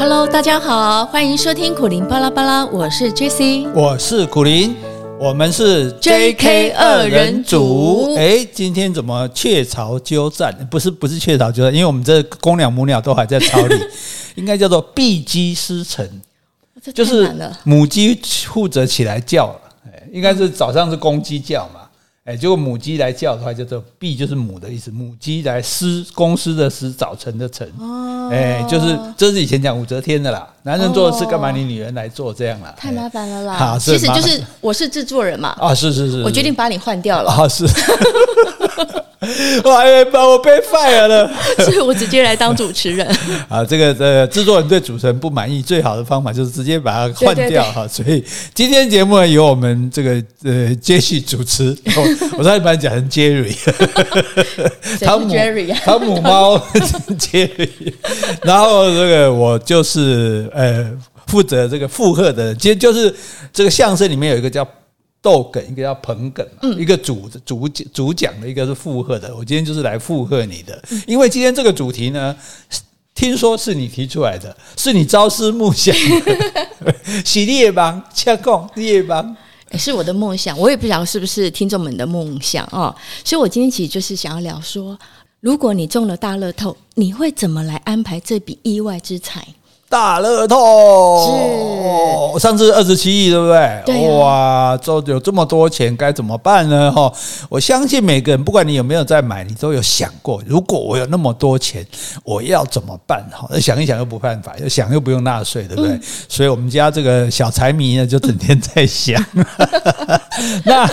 Hello，大家好，欢迎收听苦林巴拉巴拉，我是 JC，我是苦林，我们是 JK 二人组。哎，今天怎么雀巢鸠占？不是，不是雀巢鸠占，因为我们这公鸟母鸟都还在巢里，应该叫做闭鸡司晨，就是母鸡负责起来叫了。哎，应该是早上是公鸡叫嘛。哎，结果母鸡来叫的话，叫做“ “B” ”，就是母的意思。母鸡来司，公司的司，早晨的晨。哦，哎，就是这是以前讲武则天的啦。男人做的事干嘛你女人来做这样啦？太麻烦了啦。啊，其实就是我是制作人嘛。啊，是是是，我决定把你换掉了。啊，是。我还以为把我被 fire 了，所以我直接来当主持人。啊，这个呃，制作人对主持人不满意，最好的方法就是直接把它换掉哈。所以今天节目呢，由我们这个呃杰西主持。我上一班讲成 Jerry，汤姆汤姆猫 Jerry，然后这个我就是呃负责这个附和的人，其实就是这个相声里面有一个叫。逗哏，一个叫捧哏，一个主主主讲的，一个是附和的。我今天就是来附和你的，因为今天这个主题呢，听说是你提出来的，是你朝思暮想的，喜列邦恰贡列邦，是我的梦想，我也不知道是不是听众们的梦想啊。所以我今天其实就是想要聊说，如果你中了大乐透，你会怎么来安排这笔意外之财？大乐透是上次二十七亿，对不对？对啊、哇，这有这么多钱，该怎么办呢？哈，我相信每个人，不管你有没有在买，你都有想过，如果我有那么多钱，我要怎么办？哈，想一想又不犯法，又想又不用纳税，对不对？嗯、所以我们家这个小财迷呢，就整天在想。那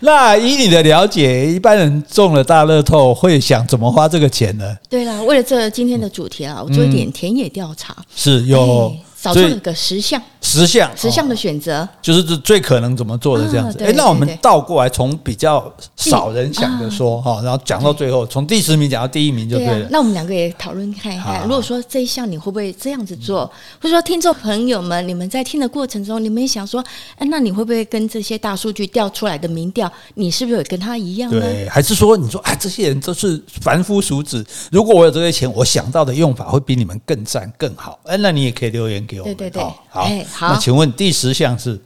那以你的了解，一般人中了大乐透会想怎么花这个钱呢？对了，为了这今天的主题啊，我做一点田野调查。嗯、是有。找出一个十项，十项，十项的选择，就是这最可能怎么做的这样子。哎，那我们倒过来，从比较少人想的说哈，然后讲到最后，从第十名讲到第一名就对了。那我们两个也讨论看一看，如果说这一项你会不会这样子做，或者说听众朋友们，你们在听的过程中，你们想说，哎，那你会不会跟这些大数据调出来的民调，你是不是有跟他一样呢？对，还是说你说，哎，这些人都是凡夫俗子，如果我有这些钱，我想到的用法会比你们更赞更好。哎，那你也可以留言给我。对对对，好，好，那请问第十项是？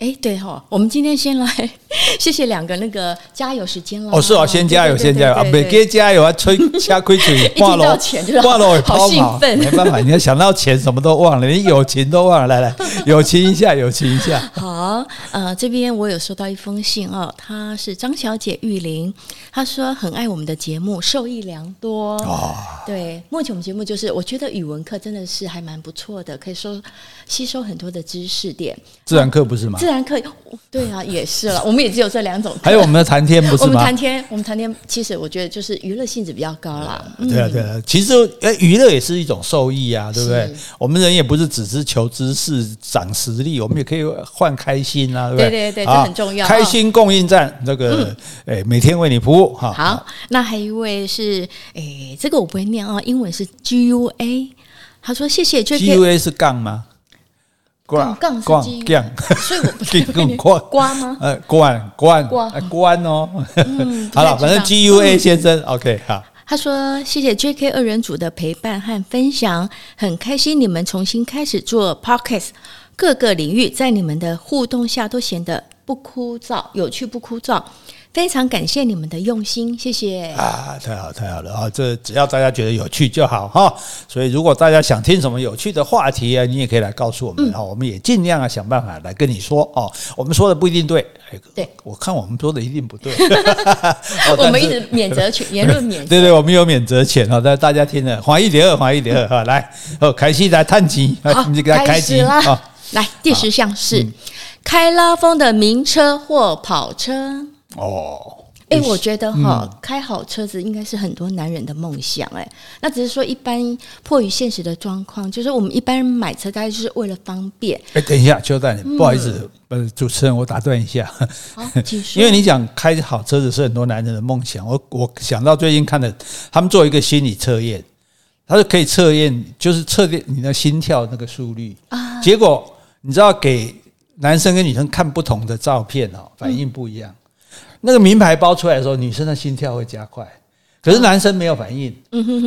哎，对哈，我们今天先来 谢谢两个那个加油时间了。哦，是哦，先加油，先加油啊！每给加油啊，吹 掐亏嘴，挂了钱，挂了好兴奋，没办法，你要想到钱，什么都忘了，连友情都忘了。来来，友情一下，友情一下。好，呃，这边我有收到一封信哦，她是张小姐玉玲，她说很爱我们的节目，受益良多。哦，对，目前我们节目就是，我觉得语文课真的是还蛮不错的，可以说吸收很多的知识点。自然课不是吗？自然可以，对啊，也是了。我们也只有这两种。还有我们的谈天，不是吗？我们谈天，我们谈天，其实我觉得就是娱乐性质比较高啦。对啊，对啊。其实，哎，娱乐也是一种受益啊，对不对？我们人也不是只是求知识、长实力，我们也可以换开心啊，对不对？对对对，这很重要。开心供应站，这个，哎，每天为你服务哈。好，那还有一位是，哎，这个我不会念啊，英文是 G U A。他说：“谢谢。”G U A 是杠吗？杠杠是鸡，所以我不是关关吗？呃，关关关哦。好了，反正 G U A 先生，OK，好。他说：“谢谢 J K 二人组的陪伴和分享，很开心你们重新开始做 Podcast，各个领域在你们的互动下都显得不枯燥，有趣不枯燥。”非常感谢你们的用心，谢谢啊！太好太好了啊！这只要大家觉得有趣就好哈。所以如果大家想听什么有趣的话题啊，你也可以来告诉我们哈，我们也尽量啊想办法来跟你说哦。我们说的不一定对，对，我看我们说的一定不对。我们一直免责权，言论免责。对对，我们有免责权哈。但大家听了，欢一点二，欢一点二哈。来，哦，开始来探集，你就给他开机啊！来，第十项是开拉风的名车或跑车。哦，哎、欸，我觉得哈，嗯、开好车子应该是很多男人的梦想哎。那只是说，一般迫于现实的状况，就是我们一般人买车，大概就是为了方便。哎、欸，等一下，邱大不好意思，呃、嗯，主持人，我打断一下。好，因为你讲开好车子是很多男人的梦想，我我想到最近看的，他们做一个心理测验，他是可以测验，就是测验你的心跳那个速率啊。结果你知道，给男生跟女生看不同的照片哦，反应不一样。嗯那个名牌包出来的时候，女生的心跳会加快；可是男生没有反应。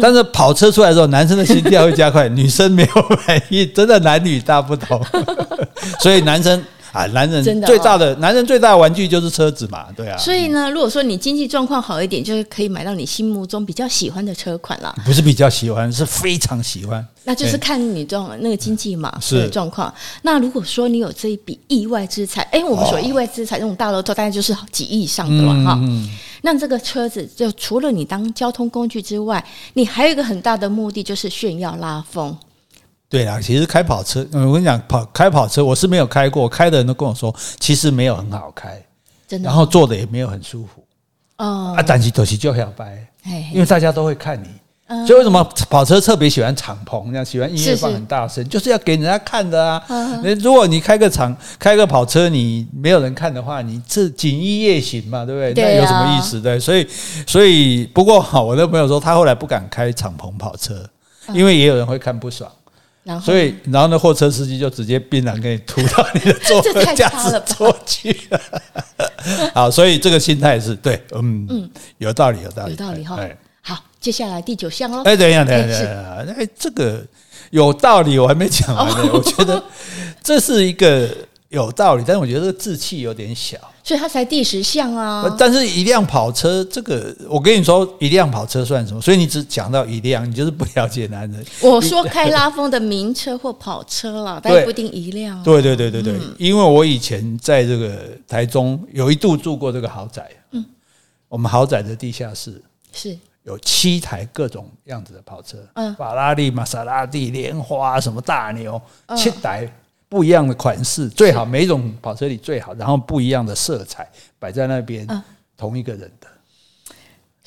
但是跑车出来的时候，男生的心跳会加快，女生没有反应，真的男女大不同。所以男生。啊，男人最大的，哦、男人最大的玩具就是车子嘛，对啊。所以呢，如果说你经济状况好一点，就是可以买到你心目中比较喜欢的车款啦。不是比较喜欢，是非常喜欢。那就是看你状那个经济嘛是状况。那如果说你有这一笔意外之财，哎，我们说意外之财，这种大乐透大概就是几亿以上的了哈。嗯、那这个车子就除了你当交通工具之外，你还有一个很大的目的就是炫耀拉风。对啊，其实开跑车，我跟你讲，跑开跑车我是没有开过，开的人都跟我说，其实没有很好开，真的，然后坐的也没有很舒服。哦，啊，但是东西就要掰，因为大家都会看你，所以为什么跑车特别喜欢敞篷，这样喜欢音乐放很大声，就是要给人家看的啊。如果你开个敞，开个跑车，你没有人看的话，你这锦衣夜行嘛，对不对？那有什么意思？对，所以，所以不过好，我的朋友说他后来不敢开敞篷跑车，因为也有人会看不爽。然后所以，然后那货车司机就直接槟榔给你吐到你的座 驾驶座去了。好，所以这个心态是对，嗯嗯，有道理，有道理，有道理哈。好，接下来第九项喽。哎，等一下，等一下，等一下，哎，这个有道理，我还没讲完呢。我觉得这是一个有道理，但是我觉得这个志气有点小。所以它才第十项啊！但是一辆跑车，这个我跟你说，一辆跑车算什么？所以你只讲到一辆，你就是不了解男人。我说开拉风的名车或跑车啦，但不一定一辆。对对对对对，因为我以前在这个台中有一度住过这个豪宅，嗯，我们豪宅的地下室是有七台各种样子的跑车，嗯，法拉利、玛莎拉蒂、莲花什么大牛，七台。不一样的款式最好，每一种跑车里最好，然后不一样的色彩摆在那边，同一个人的，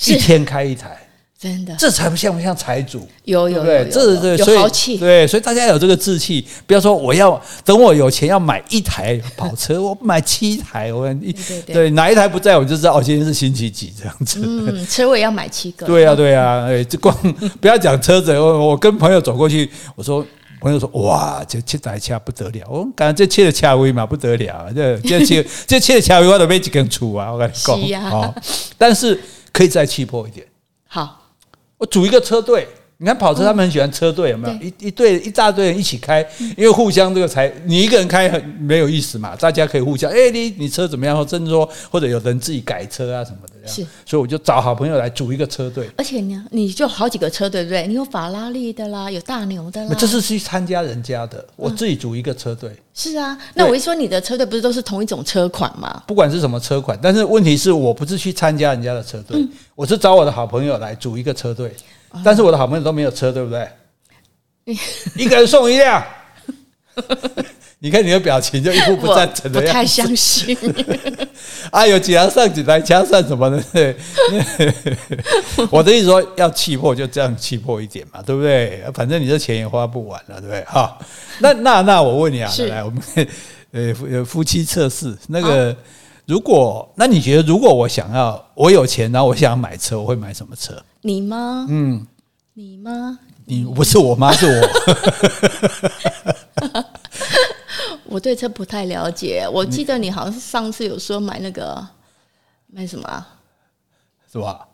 一天开一台，真的，这才不像不像财主？有有对，这对，所以对，所以大家有这个志气，不要说我要等我有钱要买一台跑车，我买七台，我一对哪一台不在我就知道哦，今天是星期几这样子。嗯，车我也要买七个。对呀对呀，哎，这光 不要讲车子，我我跟朋友走过去，我说。朋友说：“哇，这七台车不得了！我感觉这切的车位嘛不得了，这这切 这切的车位我都没几根出啊！我跟你讲，哦，但是可以再气魄一点。好，我组一个车队。”你看跑车，他们很喜欢车队，有没有？一一队一大堆人一起开，因为互相这个才你一个人开很没有意思嘛，大家可以互相。哎，你你车怎么样？或甚至说，或者有人自己改车啊什么的。是，所以我就找好朋友来组一个车队。而且呢，你就好几个车队，对不对？你有法拉利的啦，有大牛的啦。这是去参加人家的，我自己组一个车队。是啊，那我一说你的车队不是都是同一种车款吗？不管是什么车款，但是问题是我不是去参加人家的车队，我是找我的好朋友来组一个车队。但是我的好朋友都没有车，对不对？一个人送一辆，你看你的表情就一副不赞成的样子。不太相信。啊，有几辆上几台枪算什么呢？对，我的意思说，要气魄就这样气魄一点嘛，对不对？反正你这钱也花不完了，对不对？哈，那那那我问你啊，来，我们呃夫妻测试那个，如果那你觉得，如果我想要我有钱，然后我想要买车，我会买什么车？你吗？嗯，你吗？你不是我妈，是我。我对车不太了解，我记得你好像是上次有说买那个买什么啊？是吧？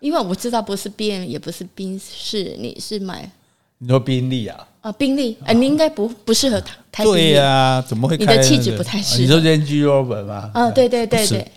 因为我知道不是 BM，也不是宾士，你是买你说宾利啊？啊，宾利，哎，你应该不不适合开。对呀，怎么会？你的气质不太适合。你说 Range Rover 吗？啊，对对对对。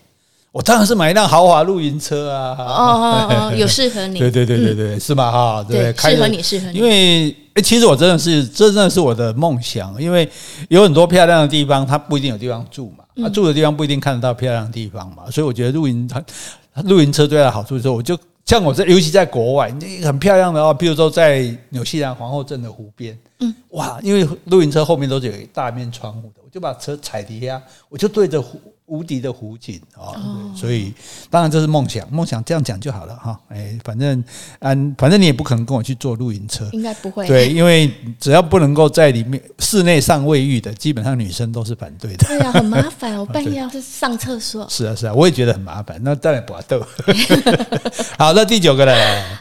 我当然是买一辆豪华露营车啊！哦哦哦，有适合你？对对对对对，是吗？哈，对，适合你，适合你。因为诶，其实我真的是，这真的是我的梦想。因为有很多漂亮的地方，它不一定有地方住嘛，啊住的地方不一定看得到漂亮的地方嘛。所以我觉得露营，它露营车最大的好处就是，我就像我在，尤其在国外，很漂亮的哦，比如说在纽西兰皇后镇的湖边，嗯，哇，因为露营车后面都是有一大面窗户的，我就把车踩底下，我就对着湖。无敌的湖景啊，所以当然这是梦想，梦想这样讲就好了哈。哎，反正嗯，反正你也不可能跟我去坐露营车，应该不会。对，因为只要不能够在里面室内上卫浴的，基本上女生都是反对的。对呀，很麻烦，我半夜要是上厕所。是啊，是啊，我也觉得很麻烦。那当然不斗。好，那第九个呢？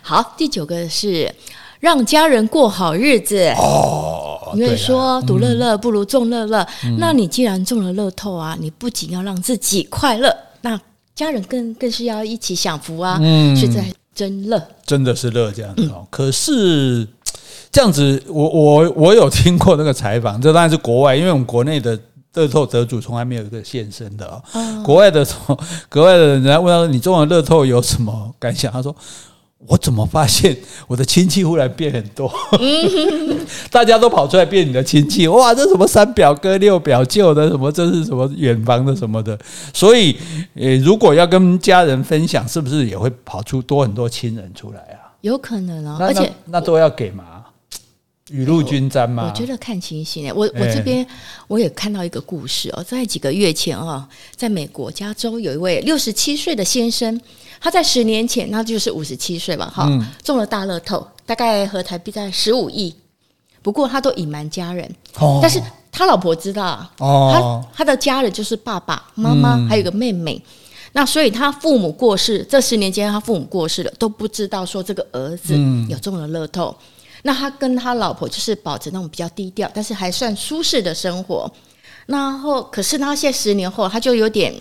好，第九个是让家人过好日子哦。因为说独乐乐不如众乐乐，嗯、那你既然中了乐透啊，你不仅要让自己快乐，那家人更更是要一起享福啊。嗯，是在真乐，真的是乐这样子哦。嗯、可是这样子，我我我有听过那个采访，这当然是国外，因为我们国内的乐透得主从来没有一个现身的啊。嗯、国外的国外的人家问他说：“你中了乐透有什么感想？”他说。我怎么发现我的亲戚忽然变很多？大家都跑出来变你的亲戚，哇！这什么三表哥、六表舅的什么？这是什么远房的什么的？所以，呃，如果要跟家人分享，是不是也会跑出多很多亲人出来啊？有可能啊，而且那都要给吗？雨露均沾吗？我觉得看情形。我我这边我也看到一个故事哦，在几个月前啊，在美国加州有一位六十七岁的先生。他在十年前，那就是五十七岁嘛，哈，中了大乐透，大概合台币在十五亿。不过他都隐瞒家人，哦、但是他老婆知道，哦，他他的家人就是爸爸妈妈，还有个妹妹。嗯、那所以他父母过世，这十年间他父母过世了，都不知道说这个儿子有中了乐透。嗯、那他跟他老婆就是保持那种比较低调，但是还算舒适的生活。然后，可是他现在十年后，他就有点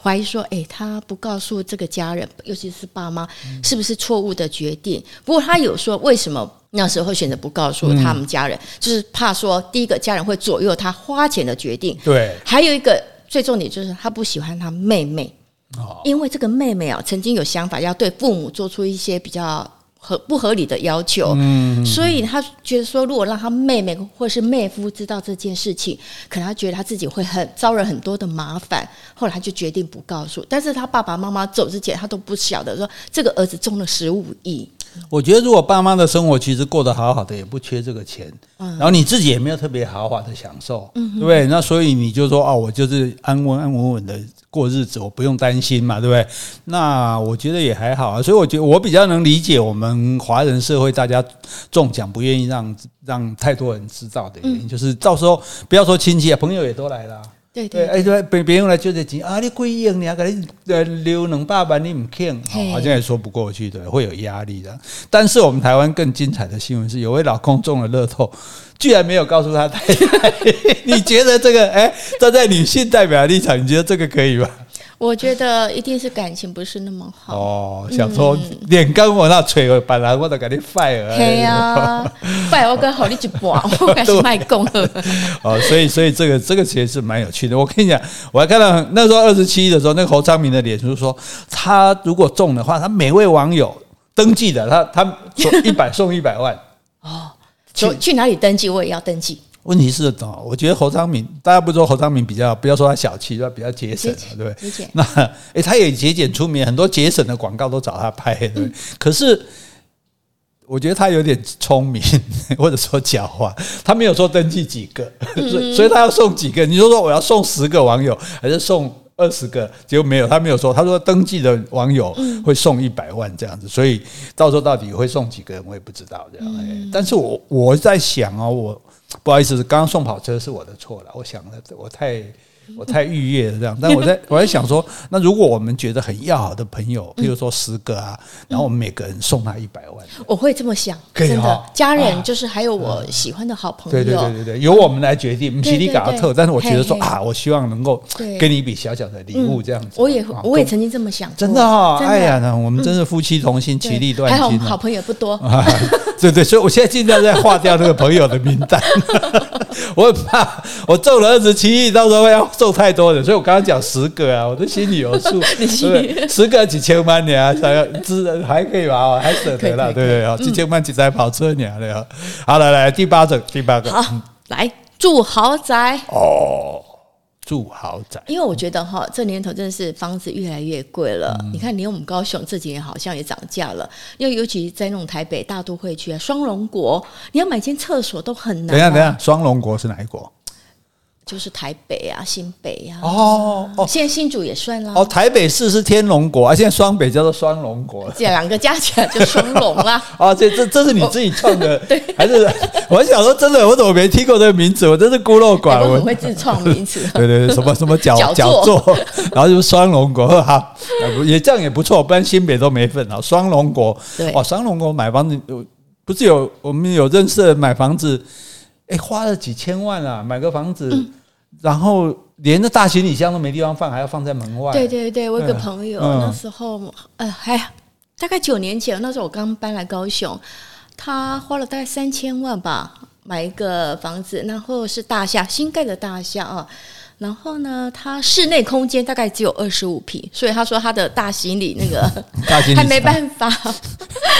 怀疑说：“哎，他不告诉这个家人，尤其是爸妈，是不是错误的决定？”不过他有说，为什么那时候会选择不告诉他们家人，嗯、就是怕说第一个家人会左右他花钱的决定。对，还有一个最重点就是他不喜欢他妹妹，哦、因为这个妹妹啊，曾经有想法要对父母做出一些比较。合不合理的要求，嗯，所以他觉得说，如果让他妹妹或是妹夫知道这件事情，可能他觉得他自己会很招惹很多的麻烦。后来他就决定不告诉。但是他爸爸妈妈走之前，他都不晓得说这个儿子中了十五亿。我觉得，如果爸妈的生活其实过得好好的，也不缺这个钱，嗯，然后你自己也没有特别豪华的享受，嗯，对不对？那所以你就说，哦，我就是安稳安稳稳的过日子，我不用担心嘛，对不对？那我觉得也还好啊。所以我觉得我比较能理解我们华人社会大家中奖不愿意让让太多人知道的原因，嗯，就是到时候不要说亲戚啊，朋友也都来了。对对，哎对，别别用来就这钱啊！你贵硬，你还给你呃留两百万，你唔肯，好像也说不过去的，会有压力的。但是我们台湾更精彩的新闻是，有位老公中了乐透，居然没有告诉他太太。你觉得这个？哎，站在女性代表的立场，你觉得这个可以吗？我觉得一定是感情不是那么好 哦。想说脸跟我那吹，本来我都给你 fire。对呀，fire 我跟好你一半，我开始卖功了。哦，所以所以这个这个其实是蛮有趣的。我跟你讲，我还看到那时候二十七的时候，那个侯昌明的脸书说，他如果中的话，他每位网友登记的，他他一百送一百万。哦，去去哪里登记？我也要登记。问题是哦，我觉得侯昌明，大家不说侯昌明比较，不要说他小气，他比较节省，对不对？那 诶，他也节俭出名，很多节省的广告都找他拍，对不对？可是我觉得他有点聪明，或者说狡猾，他没有说登记几个，所以他要送几个？你说说我要送十个网友，还是送二十个？结果没有，他没有说，他说登记的网友会送一百万这样子，所以到时候到底会送几个人，我也不知道这样。但是我我在想哦，我。不好意思，刚刚送跑车是我的错了。我想了，我太我太愉悦了这样。但我在 我在想说，那如果我们觉得很要好的朋友，譬如说十个啊，然后我们每个人送他一百万，我会这么想。可以哈，家人就是还有我喜欢的好朋友，对对对对对，由我们来决定，不是你搞的特。但是我觉得说啊，我希望能够给你一笔小小的礼物这样子。我也我也曾经这么想，真的哈。哎呀，那我们真是夫妻同心，其利断金。还好好朋友不多。对对，所以我现在尽量在划掉那个朋友的名单。我很怕我中了二十七亿，到时候要中太多人，所以我刚刚讲十个啊，我都心里有数。你心里十个几千万年啊，想要知还可以吧？还舍得了，对不对？好，几千万几台跑车年了。好，来来，第八个，第八个，好，来住豪宅哦。住豪宅，因为我觉得哈，这年头真的是房子越来越贵了。嗯、你看，连我们高雄这几年好像也涨价了。因为尤其在那种台北大都会区啊，双龙国，你要买间厕所都很难。等一下，等一下，双龙国是哪一国？就是台北啊，新北啊，哦哦，现在新竹也算啦。哦，台北市是天龙国啊，现在双北叫做双龙国，这两个加起来就双龙啦。哦，这这这是你自己创的？对，还是我想说，真的，我怎么没听过这个名字？我真是孤陋寡闻。我很会自创名词。对对对，什么什么角角座，然后就是双龙国，哈，也这样也不错，不然新北都没份啊。双龙国，对，哇，双龙国买房子，不是有我们有认识的买房子，哎，花了几千万啊，买个房子。然后连那大行李箱都没地方放，还要放在门外。对对对，我有个朋友、嗯、那时候，呃，还大概九年前，那时候我刚搬来高雄，他花了大概三千万吧，买一个房子，然后是大厦，新盖的大厦啊。然后呢，他室内空间大概只有二十五平，所以他说他的大行李那个 还没办法，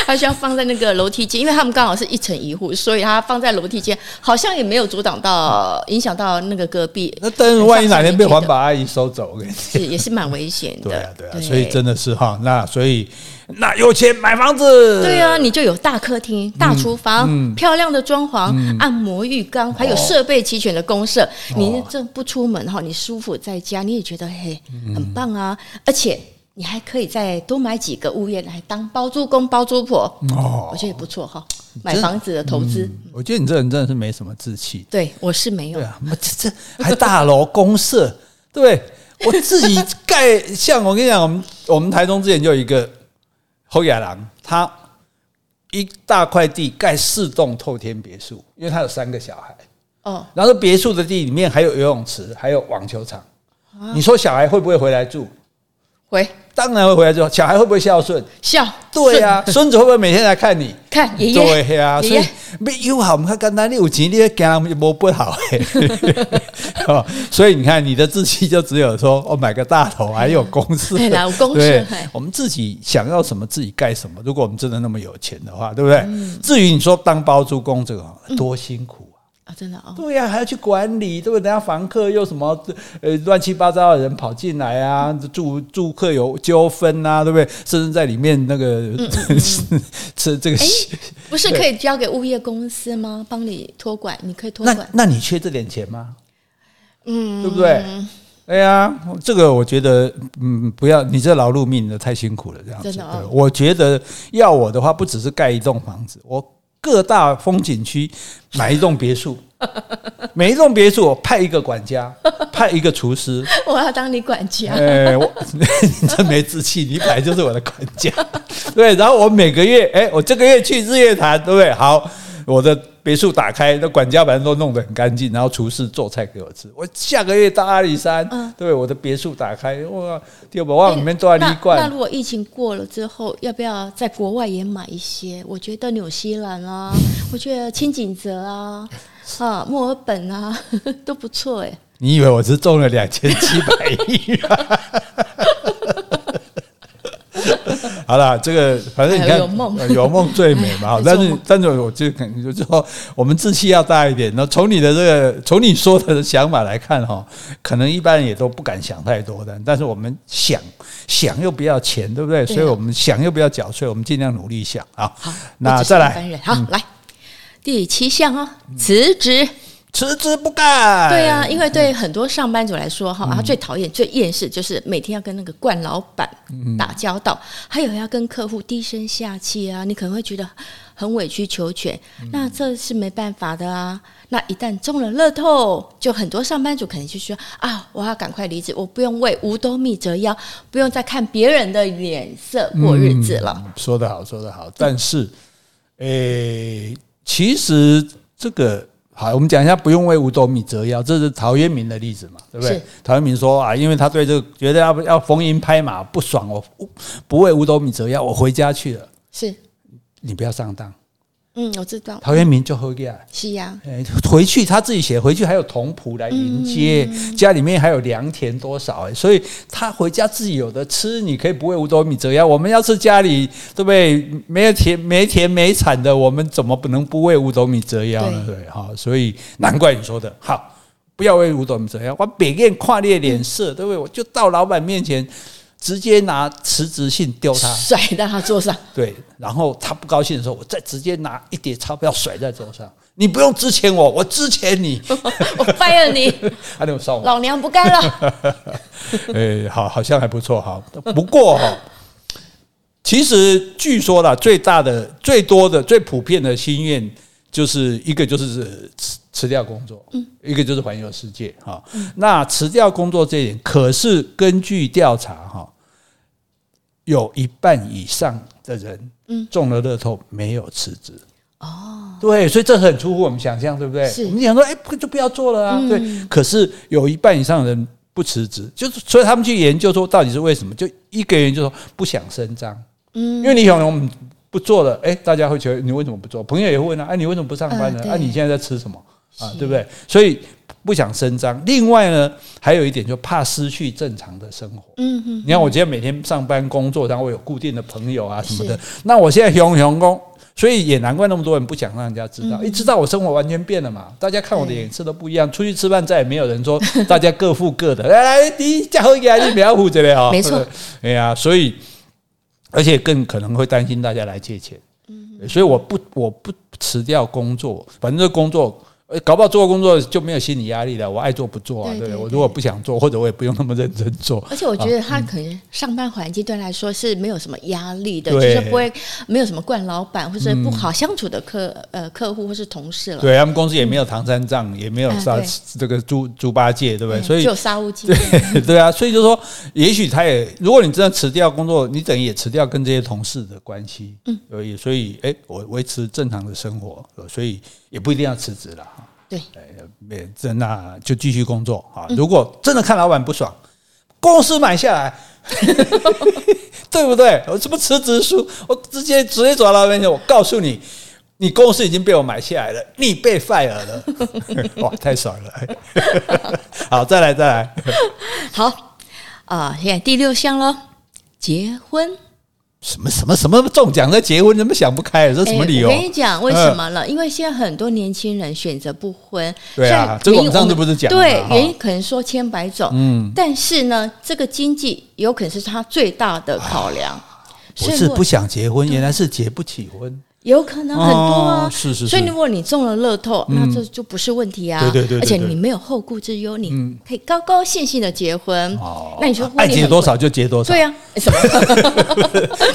他需要放在那个楼梯间，因为他们刚好是一层一户，所以它放在楼梯间，好像也没有阻挡到，影响到那个隔壁。那但是万一哪天被环保阿姨收走，我跟你讲，是也是蛮危险的。对啊，对啊，对，所以真的是哈，那所以。那有钱买房子，对啊，你就有大客厅、大厨房、嗯嗯、漂亮的装潢、嗯、按摩浴缸，还有设备齐全的公社。哦、你这不出门哈，你舒服在家，你也觉得嘿很棒啊。嗯、而且你还可以再多买几个物业来当包租公、包租婆。哦，我觉得也不错哈。买房子的投资、嗯，我觉得你这人真的是没什么志气。对，我是没有。对啊，这这还大楼公社，对？我自己盖，像我跟你讲，我们我们台中之前就有一个。侯亚郎，他一大块地盖四栋透天别墅，因为他有三个小孩。哦，然后别墅的地里面还有游泳池，还有网球场。你说小孩会不会回来住？回，当然会回来住。小孩会不会孝顺？孝。对呀，孙子会不会每天来看你？看爷爷。对呀，所以没有好，我们看简单，你有钱，你也给他们摸不好。所以你看，你的志气就只有说，我买个大头，还有公司。对啦，公司。我们自己想要什么，自己盖什么。如果我们真的那么有钱的话，对不对？至于你说当包租公这个，多辛苦。真的哦，对呀、啊，还要去管理，对不对？等下房客又什么呃乱七八糟的人跑进来啊，住住客有纠纷啊，对不对？甚至在里面那个 吃这个，哎，不是可以交给物业公司吗？帮你托管，你可以托管。那那你缺这点钱吗？嗯，对不对？哎呀，这个我觉得，嗯，不要，你这劳碌命的太辛苦了，这样子。真的哦，我觉得要我的话，不只是盖一栋房子，我。各大风景区买一栋别墅，每一栋别墅我派一个管家，派一个厨师。我要当你管家。哎，我 你真没志气，你本来就是我的管家。对，然后我每个月，哎，我这个月去日月潭，对不对？好。我的别墅打开，那管家反正都弄得很干净，然后厨师做菜给我吃。我下个月到阿里山，嗯、对，我的别墅打开，哇，第二宝往里面装一罐。那如果疫情过了之后，要不要在国外也买一些？我觉得纽西兰啊，我觉得青井泽啊，啊，墨尔本啊，都不错哎。你以为我是中了两千七百亿？好了，这个反正你看，有梦有梦最美嘛。但是，但是我就感觉就说，我们志气要大一点。那从你的这个，从你说的想法来看，哈，可能一般人也都不敢想太多的。但是我们想想又不要钱，对不对？所以我们想又不要缴税，我们尽量努力想啊。好，那再来，好来第七项啊，辞职。辞职不干。对啊，因为对很多上班族来说，哈、嗯，他最讨厌、最厌世就是每天要跟那个惯老板打交道，嗯、还有要跟客户低声下气啊，你可能会觉得很委曲求全。嗯、那这是没办法的啊。那一旦中了乐透，就很多上班族可能就说啊，我要赶快离职，我不用为五斗米折腰，不用再看别人的脸色过日子了。嗯、说得好，说得好。但是，诶、欸，其实这个。好，我们讲一下，不用为五斗米折腰，这是陶渊明的例子嘛，对不对？陶渊明说啊，因为他对这个觉得要要逢迎拍马不爽，我不为五斗米折腰，我回家去了。是，你不要上当。嗯，我知道。陶渊明就喝呀，是呀。回去他自己写，回去还有童仆来迎接，嗯、家里面还有良田多少哎，所以他回家自己有的吃，你可以不为五斗米折腰。我们要是家里对不对？没有田没田没产的，我们怎么不能不为五斗米折腰呢？对，哈，所以难怪你说的好，不要为五斗米折腰。我别人看你的脸色，对不对？我就到老板面前。直接拿辞职信丢他，甩在他桌上。对，然后他不高兴的时候，我再直接拿一叠钞票甩在桌上。你不用支遣我，我支遣你，我 fire 你。还老娘不干了。哎，好，好像还不错哈。不过哈，其实据说啦，最大的、最多的、最普遍的心愿，就是一个就是辞辞掉工作，嗯，一个就是环游世界哈。那辞掉工作这一点，可是根据调查哈。有一半以上的人，嗯，中了乐透没有辞职，哦，对，所以这很出乎我们想象，对不对？是我们想说，哎，不就不要做了啊？嗯、对，可是有一半以上的人不辞职，就是所以他们去研究说到底是为什么？就一个人就说不想声张，嗯，因为你想我们不做了，哎，大家会觉得你为什么不做？朋友也会问啊，哎，你为什么不上班呢？啊，你现在在吃什么啊？对不对？所以不想声张。另外呢，还有一点就怕失去正常的生活。嗯嗯，你看我今天每天上班工作，然后我有固定的朋友啊什么的，那我现在熊熊工。所以也难怪那么多人不想让人家知道，一知道我生活完全变了嘛，大家看我的脸色都不一样。出去吃饭再也没有人说大家各付各的，来来，你加回来你不要付这个啊，没错，哎呀，所以而且更可能会担心大家来借钱，所以我不我不辞掉工作，反正这工作。搞不好做工作就没有心理压力了，我爱做不做啊？对，对，我如果不想做，或者我也不用那么认真做。而且我觉得他可能上班环境对他来说是没有什么压力的，就是不会没有什么惯老板或者不好相处的客呃客户或是同事了。对，他们公司也没有唐三藏，也没有杀这个猪猪八戒，对不对？所以就杀无忌。对 对啊，所以就说，也许他也，如果你真的辞掉工作，你等于也辞掉跟这些同事的关系。嗯，所以所以哎，我维持正常的生活，所以也不一定要辞职了。对，没这那就继续工作啊！如果真的看老板不爽，公司买下来，对不对？我什么辞职书，我直接直接走到老板前，我告诉你，你公司已经被我买下来了，你被 fire 了，哇，太爽了！好，再来再来，好啊，现在第六项了，结婚。什么什么什么中奖再结婚，怎么想不开？这什么理由？我跟你讲，为什么了？因为现在很多年轻人选择不婚。对啊，这网上都不是讲。对，原因可能说千百种。嗯，但是呢，这个经济有可能是他最大的考量。不是不想结婚，原来是结不起婚。有可能很多啊，哦、是是是，所以如果你中了乐透，嗯、那这就不是问题啊。对对对，对，而且你没有后顾之忧，你可以高高兴兴的结婚。哦、那你说爱结多少就结多少？对呀、啊，什么？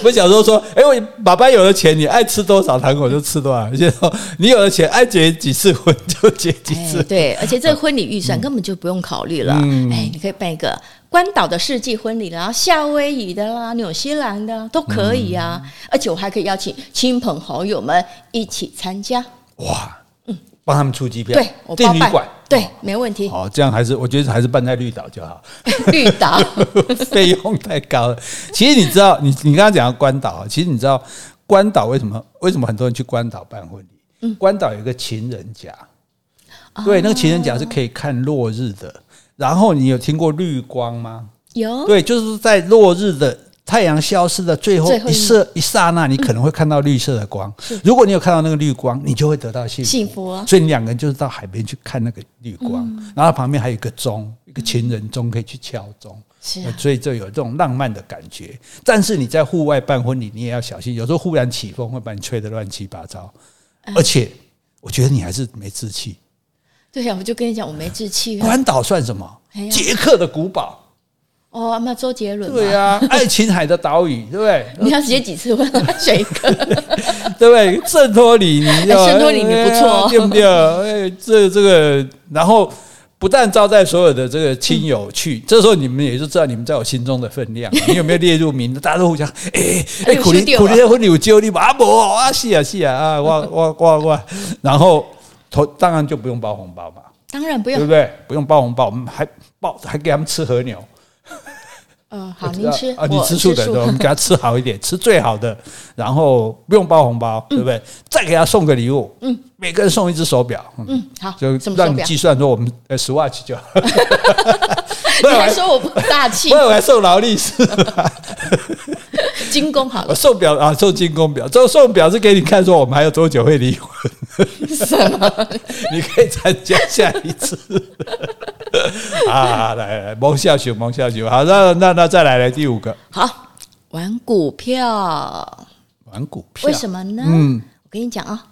我小时候说，哎，我爸爸有了钱，你爱吃多少糖果就吃多少。而且说你有了钱，爱结几次婚就结几次。对，而且这个婚礼预算根本就不用考虑了。嗯、哎，你可以办一个。关岛的世纪婚礼，然后夏威夷的啦、纽西兰的都可以啊，嗯、而且我还可以邀请亲朋好友们一起参加。哇，嗯，帮他们出机票，对，我包办，馆对，哦、没问题。好，这样还是我觉得还是办在绿岛就好。绿岛 费用太高了。其实你知道，你你刚刚讲到关岛啊，其实你知道关岛为什么为什么很多人去关岛办婚礼？嗯，关岛有一个情人甲，哦、对，那个情人甲是可以看落日的。然后你有听过绿光吗？有，对，就是在落日的太阳消失的最后一刹一刹那，你可能会看到绿色的光。如果你有看到那个绿光，你就会得到幸福。幸福啊！所以你两个人就是到海边去看那个绿光，然后旁边还有一个钟，一个情人钟可以去敲钟。是，所以就有这种浪漫的感觉。但是你在户外办婚礼，你也要小心，有时候忽然起风会把你吹得乱七八糟。而且，我觉得你还是没志气。对呀，我就跟你讲，我没志气。关岛算什么？捷克的古堡。哦，那周杰伦。对呀，爱琴海的岛屿，对不对？你要结几次婚？选一个，对不对？圣托里尼，圣托里尼不错，对不对？哎，这这个，然后不但招待所有的这个亲友去，这时候你们也就知道你们在我心中的分量。你有没有列入名？大家都互相，哎哎，苦力苦力的婚礼有揪你吧？不啊，是啊是啊啊，我我我我，然后。当然就不用包红包嘛，当然不用，对不对？不用包红包，我们还包还给他们吃和牛。嗯，好，您吃啊，你吃素的，我们给他吃好一点，吃最好的，然后不用包红包，对不对？再给他送个礼物，嗯，每个人送一只手表，嗯，好，就让你计算说我们呃，Swatch 就好。你还说我不大气？我还送劳力士。精工好了，我送表啊，送精工表。这送表是给你看，说我们还有多久会离婚？什么？你可以参加下一次。啊，来来，蒙下去，蒙下去。好，那那那再来来第五个。好，玩股票。玩股票？为什么呢？嗯，我跟你讲啊。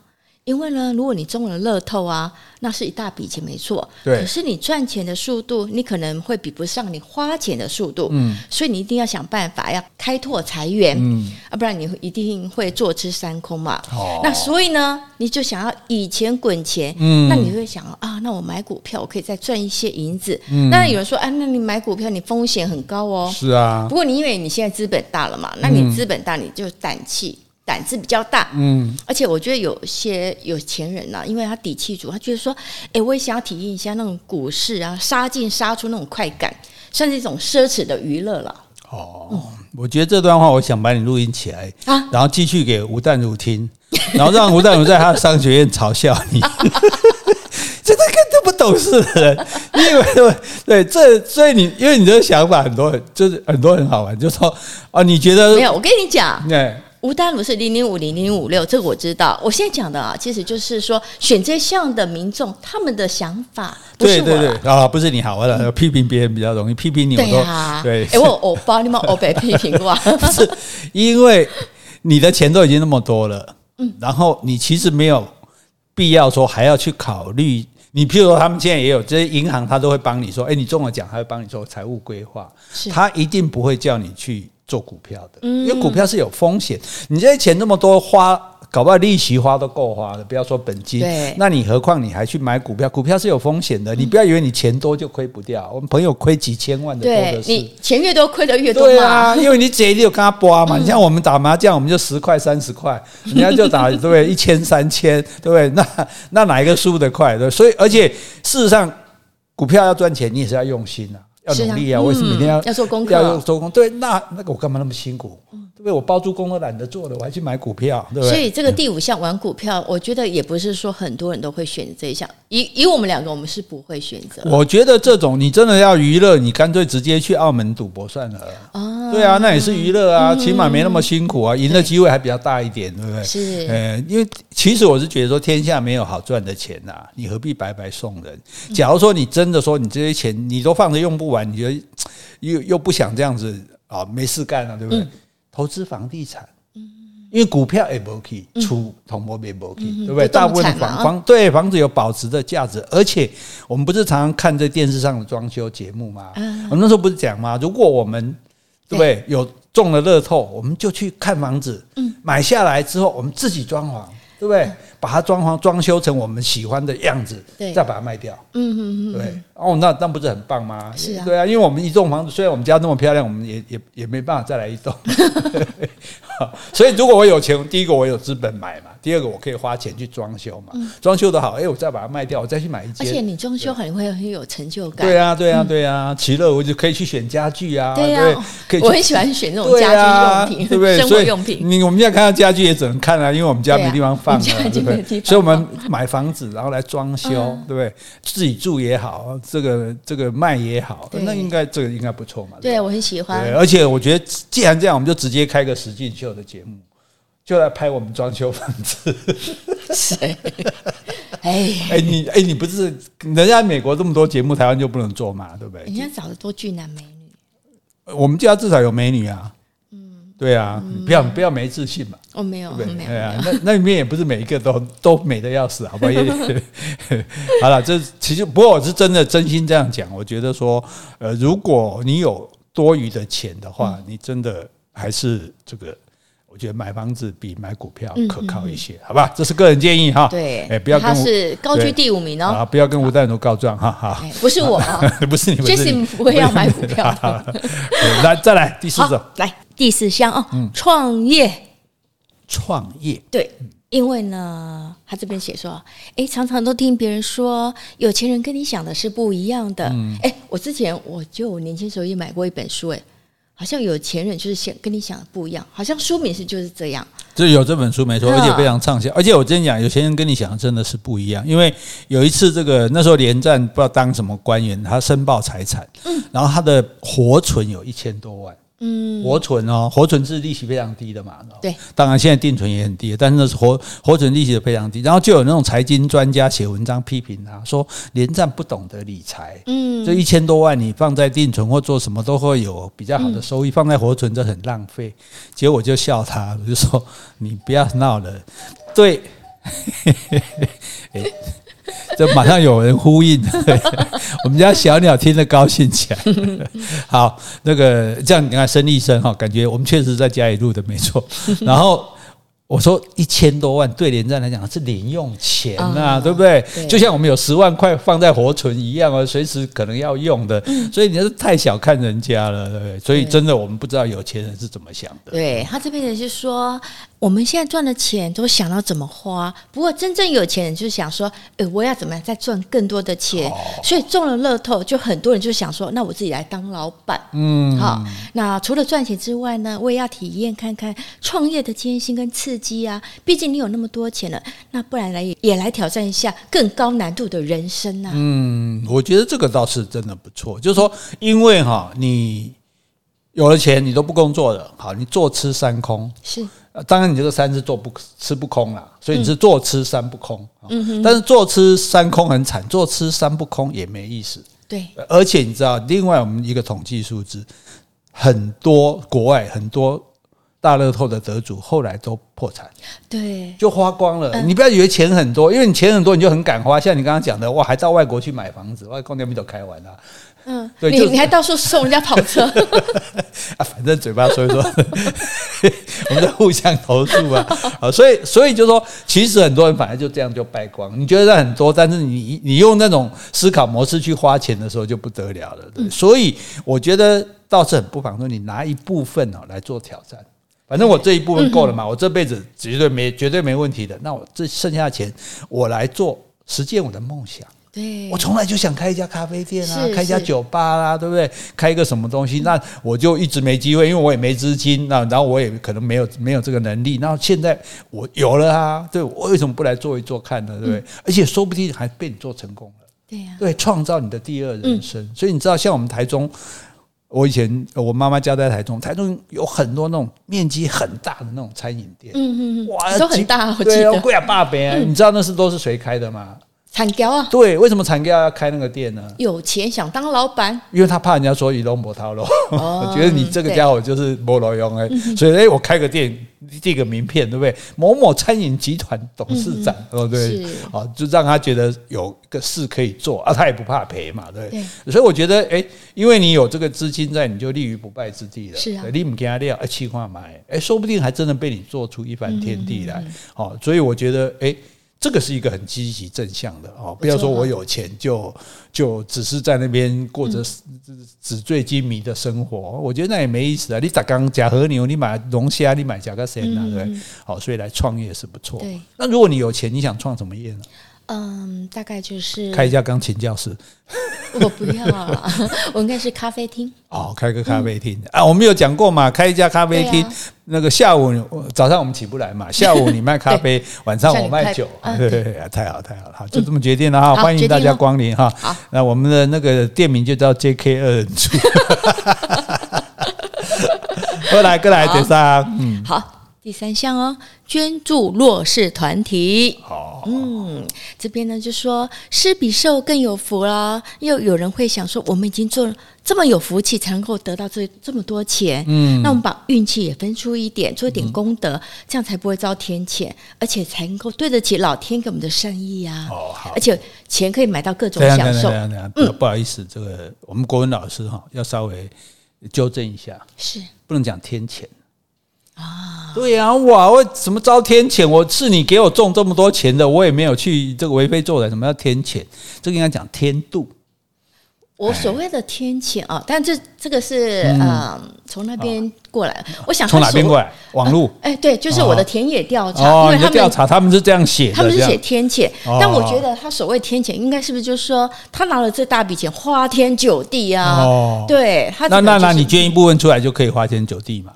因为呢，如果你中了乐透啊，那是一大笔钱，没错。对。可是你赚钱的速度，你可能会比不上你花钱的速度。嗯。所以你一定要想办法要开拓财源。嗯。啊，不然你一定会坐吃山空嘛。哦。那所以呢，你就想要以钱滚钱。嗯。那你会想啊，那我买股票，我可以再赚一些银子。嗯。那有人说，啊，那你买股票，你风险很高哦。是啊。不过你因为你现在资本大了嘛，那你资本大，你就胆气。胆子比较大，嗯，而且我觉得有些有钱人呐、啊，因为他底气足，他觉得说，哎，我也想要体验一下那种股市啊，杀进杀出那种快感，算是一种奢侈的娱乐了。哦，嗯、我觉得这段话，我想把你录音起来啊，然后继续给吴淡如听，然后让吴淡如在他的商学院嘲笑你。真的跟这么懂事的人，你以为对对，这所以你因为你这个想法很多很就是很多很好玩，就说啊，你觉得没有？我跟你讲，对。吴丹如是零零五零零五六，这个我知道。我现在讲的啊，其实就是说选这项的民众他们的想法，不是我对对对啊，不是你好，我了批评别人比较容易，批评你我都对啊，对。哎，我我帮你们我被批评过，不是因为你的钱都已经那么多了，嗯，然后你其实没有必要说还要去考虑。你譬如说，他们现在也有这些银行，他都会帮你说，哎，你中了奖，他会帮你做财务规划，他一定不会叫你去。做股票的，因为股票是有风险。你这些钱那么多花，搞不好利息花都够花了，不要说本金。对，那你何况你还去买股票？股票是有风险的，你不要以为你钱多就亏不掉。我们朋友亏几千万的多的是，你钱越多亏的越多。对啊，因为你直接就跟他刮嘛。你像我们打麻将，我们就十块三十块，人家就打对不对？一千三千，对不对？那那哪一个输得快？对，所以而且事实上，股票要赚钱，你也是要用心啊。要努力啊！为什么每天要要做功课？要做功课？对，那那个我干嘛那么辛苦？对不对？我包租公都懒得做了，我还去买股票，对不对？所以这个第五项玩股票，我觉得也不是说很多人都会选择这一项。以以我们两个，我们是不会选择。我觉得这种你真的要娱乐，你干脆直接去澳门赌博算了。哦，对啊，那也是娱乐啊，起码没那么辛苦啊，赢的机会还比较大一点，对不对？是，呃，因为其实我是觉得说，天下没有好赚的钱呐，你何必白白送人？假如说你真的说你这些钱你都放着用不完，你觉得？又又不想这样子啊，没事干了，对不对？嗯、投资房地产，因为股票也不可以出同波也不可以，对不对？大部分房房对房子有保值的价值，而且我们不是常常看这电视上的装修节目吗？我们那时候不是讲吗？如果我们对不对有中了乐透，我们就去看房子，买下来之后，我们自己装潢。对不对？把它装潢装修成我们喜欢的样子，对，再把它卖掉。嗯嗯嗯，对。哦，那那不是很棒吗？是啊，对啊，因为我们一栋房子，虽然我们家那么漂亮，我们也也也没办法再来一栋。所以，如果我有钱，第一个我有资本买嘛。第二个，我可以花钱去装修嘛，装修的好，哎，我再把它卖掉，我再去买一间。而且你装修很会很有成就感。对啊，对啊，对啊，其乐我就可以去选家具啊，对啊，可以。我很喜欢选那种家居用品，对不对？生活用品。你我们现在看到家具也只能看啊，因为我们家没地方放啊，对不对？所以我们买房子然后来装修，对不对？自己住也好，这个这个卖也好，那应该这个应该不错嘛。对，我很喜欢。而且我觉得，既然这样，我们就直接开个实境秀的节目。就来拍我们装修房子，谁？哎哎，你哎，你不是人家美国这么多节目，台湾就不能做嘛？对不对？人家找的多俊男美女，我们家至少有美女啊。嗯，对啊，你不要不要没自信嘛。我没有，没有。对啊，那 那里面也不是每一个都都美的要死，好不 好？好了，这其实不过我是真的真心这样讲，我觉得说，呃，如果你有多余的钱的话，你真的还是这个。我觉得买房子比买股票可靠一些，好吧？这是个人建议哈。对，哎，不要跟他是高居第五名哦。啊，不要跟吴淡如告状哈。好，不是我，不是你们。Jessie 不会要买股票。来，再来第四种，来第四项哦，创业。创业。对，因为呢，他这边写说，哎，常常都听别人说，有钱人跟你想的是不一样的。哎，我之前我就年轻时候也买过一本书，哎。好像有钱人就是想跟你想的不一样，好像书名是就是这样。就有这本书没错，而且非常畅销。而且我跟你讲，有钱人跟你想的真的是不一样。因为有一次，这个那时候连战不知道当什么官员，他申报财产，然后他的活存有一千多万。嗯，活存哦，活存是利息非常低的嘛。对，当然现在定存也很低，但是那是活活存利息非常低。然后就有那种财经专家写文章批评他说，连战不懂得理财。嗯，这一千多万你放在定存或做什么都会有比较好的收益，放在活存这很浪费。结果我就笑他，我就说你不要闹了。对。这马上有人呼应，我们家小鸟听得高兴起来。好，那个这样你看，生意生哈，感觉我们确实在家里录的没错。然后我说一千多万对连战来讲是零用钱呐，对不对？就像我们有十万块放在活存一样啊，随时可能要用的。所以你是太小看人家了，对不对？所以真的我们不知道有钱人是怎么想的。对他这边也是说。我们现在赚的钱都想到怎么花，不过真正有钱人就想说，呃，我要怎么样再赚更多的钱？哦、所以中了乐透，就很多人就想说，那我自己来当老板。嗯，好。那除了赚钱之外呢，我也要体验看看创业的艰辛跟刺激啊。毕竟你有那么多钱了，那不然来也来挑战一下更高难度的人生啊。嗯，我觉得这个倒是真的不错。就是说，因为哈，你有了钱，你都不工作了，好，你坐吃山空是。当然，你这个三是坐不吃不空啦，所以你是坐吃山不空。嗯，但是坐吃山空很惨，坐吃山不空也没意思。对，而且你知道，另外我们一个统计数字，很多国外很多大乐透的得主后来都破产，对，就花光了。你不要以为钱很多，因为你钱很多，你就很敢花。像你刚刚讲的，哇，还到外国去买房子，外公那边都开完了。嗯，对，你你还到处送人家跑车 啊，反正嘴巴说一说，我们在互相投诉啊，啊，所以所以就说，其实很多人反而就这样就败光。你觉得很多，但是你你用那种思考模式去花钱的时候就不得了了。对，所以我觉得倒是很不妨说，你拿一部分哦来做挑战，反正我这一部分够了嘛，我这辈子绝对没绝对没问题的。那我这剩下的钱，我来做实践我的梦想。对，我从来就想开一家咖啡店啊，开一家酒吧啦，对不对？开一个什么东西，那我就一直没机会，因为我也没资金，那然后我也可能没有没有这个能力。那现在我有了啊，对，我为什么不来做一做看呢？对不对？而且说不定还被你做成功了。对呀，对，创造你的第二人生。所以你知道，像我们台中，我以前我妈妈家在台中，台中有很多那种面积很大的那种餐饮店，嗯嗯嗯，哇，都很大，我记得，贵啊，八百啊，你知道那是都是谁开的吗？产教啊，对，为什么产教要开那个店呢？有钱想当老板，因为他怕人家说以龙博套路，我觉得你这个家伙就是没路用哎，所以哎，我开个店，递个名片，对不对？某某餐饮集团董事长，哦对，啊，就让他觉得有个事可以做啊，他也不怕赔嘛，对。所以我觉得，哎，因为你有这个资金在，你就立于不败之地了。是啊，你不给他料，哎，气话买，哎，说不定还真的被你做出一番天地来。好，所以我觉得，哎。这个是一个很积极正向的哦，不要说我有钱就就只是在那边过着纸醉金迷的生活，我觉得那也没意思啊。你打刚假和牛，你买龙虾，你买假个谁呢，对，好，所以来创业是不错。那如果你有钱，你想创什么业呢？嗯，大概就是开一家钢琴教室。我不要啊，我应该是咖啡厅。哦，开个咖啡厅、嗯、啊，我们有讲过嘛，开一家咖啡厅，啊、那个下午早上我们起不来嘛，下午你卖咖啡，晚上我卖酒，对对对，太好太好了，就这么决定了哈，嗯、欢迎大家光临哈。好，那我们的那个店名就叫 JK 二人组。过 来过来，点上，嗯，好。第三项哦，捐助弱势团体。好，嗯，这边呢就说施比受更有福啦。又有人会想说，我们已经做了这么有福气，才能够得到这这么多钱。嗯，那我们把运气也分出一点，做一点功德，嗯、这样才不会遭天谴，而且才能够对得起老天给我们的善意啊。哦，好，而且钱可以买到各种享受。嗯，不好意思，这个我们国文老师哈要稍微纠正一下，是不能讲天谴。啊，对呀、啊，哇，我什么遭天谴？我是你给我中这么多钱的，我也没有去这个为非作歹，什么叫天谴？这个应该讲天妒。我所谓的天谴啊，但这这个是嗯，从那边过来。我想从哪边过来？网络？哎，对，就是我的田野调查。哦，因为他们调查，他们是这样写的，他们是写天谴。但我觉得他所谓天谴，应该是不是就是说他拿了这大笔钱，花天酒地啊？哦，对，他那那那你捐一部分出来就可以花天酒地嘛？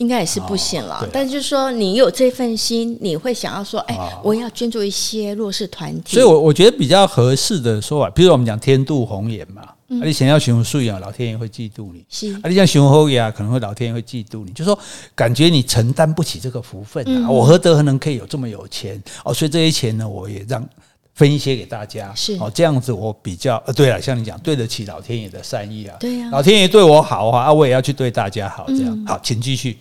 应该也是不行了，但是就是说，你有这份心，你会想要说，哎，我要捐助一些弱势团体。所以，我我觉得比较合适的说法，比如我们讲天妒红颜嘛，嗯、啊，你想要寻税啊，老天爷会嫉妒你；是啊，你像寻后呀，可能会老天爷会嫉妒你。就是说感觉你承担不起这个福分啊，嗯、我何德何能可以有这么有钱？哦，所以这些钱呢，我也让。分一些给大家，是哦，这样子我比较呃，对了，像你讲，对得起老天爷的善意啊，对呀，老天爷对我好啊，我也要去对大家好，这样好，请继续。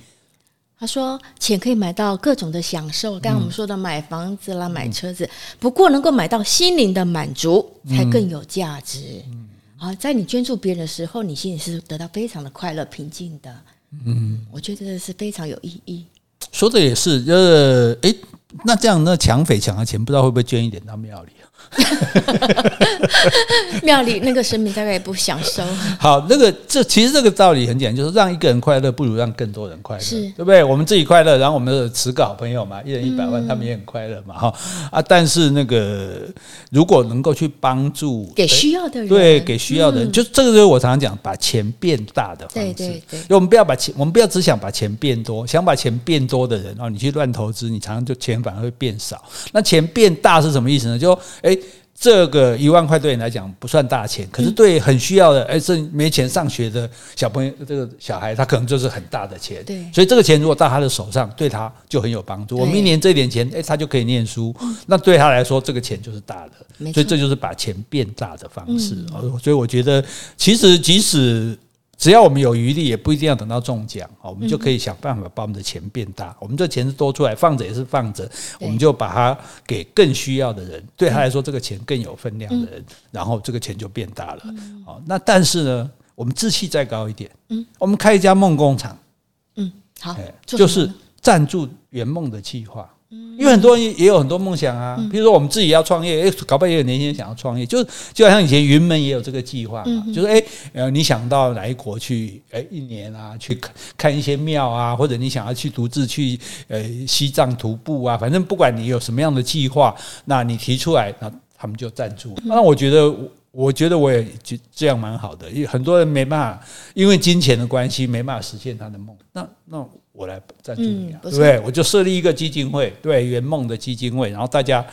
他说，钱可以买到各种的享受，刚刚我们说的买房子啦，买车子，不过能够买到心灵的满足才更有价值。好，在你捐助别人的时候，你心里是得到非常的快乐、平静的。嗯，我觉得是非常有意义。说的也是，呃，诶。那这样，那抢匪抢了钱，不知道会不会捐一点到庙里？庙里那个神明大概也不享受。好，那个这其实这个道理很简单，就是让一个人快乐，不如让更多人快乐，对不对？我们自己快乐，然后我们的十个好朋友嘛，一人一百万，嗯、他们也很快乐嘛，哈啊！但是那个如果能够去帮助给需要的人，对，给需要的人，嗯、就这个就是我常常讲，把钱变大的方式。对对对，我们不要把钱，我们不要只想把钱变多，想把钱变多的人哦，你去乱投资，你常常就钱反而会变少。那钱变大是什么意思呢？就哎。这个一万块对你来讲不算大钱，可是对很需要的，哎，这没钱上学的小朋友，这个小孩他可能就是很大的钱。对，所以这个钱如果到他的手上，对他就很有帮助。我明年这点钱，哎，他就可以念书，那对他来说，这个钱就是大的。所以这就是把钱变大的方式。所以我觉得，其实即使。只要我们有余力，也不一定要等到中奖，我们就可以想办法把我们的钱变大。我们这钱是多出来放着也是放着，我们就把它给更需要的人，对他来说这个钱更有分量的人，然后这个钱就变大了。好，那但是呢，我们志气再高一点，我们开一家梦工厂，嗯，好，就是赞助圆梦的计划。因为很多人也有很多梦想啊，比如说我们自己要创业，诶，搞不好也有年轻人想要创业，就就好像以前云门也有这个计划嘛，就是诶，呃，你想到哪一国去，诶，一年啊，去看看一些庙啊，或者你想要去独自去呃西藏徒步啊，反正不管你有什么样的计划，那你提出来，那他们就赞助。那我觉得，我觉得我也就这样蛮好的，因为很多人没办法，因为金钱的关系没办法实现他的梦，那那。我来赞助你啊，对不对？我就设立一个基金会，对圆梦的基金会，然后大家。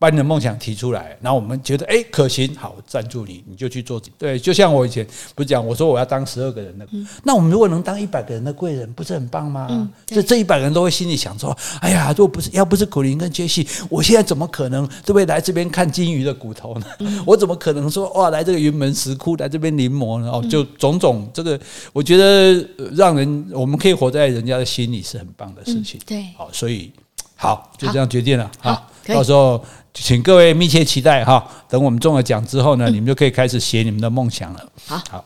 把你的梦想提出来，然后我们觉得诶可行，好赞助你，你就去做。对，就像我以前不是讲，我说我要当十二个人的，嗯、那我们如果能当一百个人的贵人，不是很棒吗？嗯、这这一百个人都会心里想说：哎呀，如果不是要不是古林跟杰西，我现在怎么可能对不对来这边看金鱼的骨头呢？嗯、我怎么可能说哇来这个云门石窟来这边临摹呢？哦，就种种这个，我觉得让人我们可以活在人家的心里是很棒的事情。嗯、对，好，所以好就这样决定了。好，好到时候。请各位密切期待哈，等我们中了奖之后呢，你们就可以开始写你们的梦想了。好，好，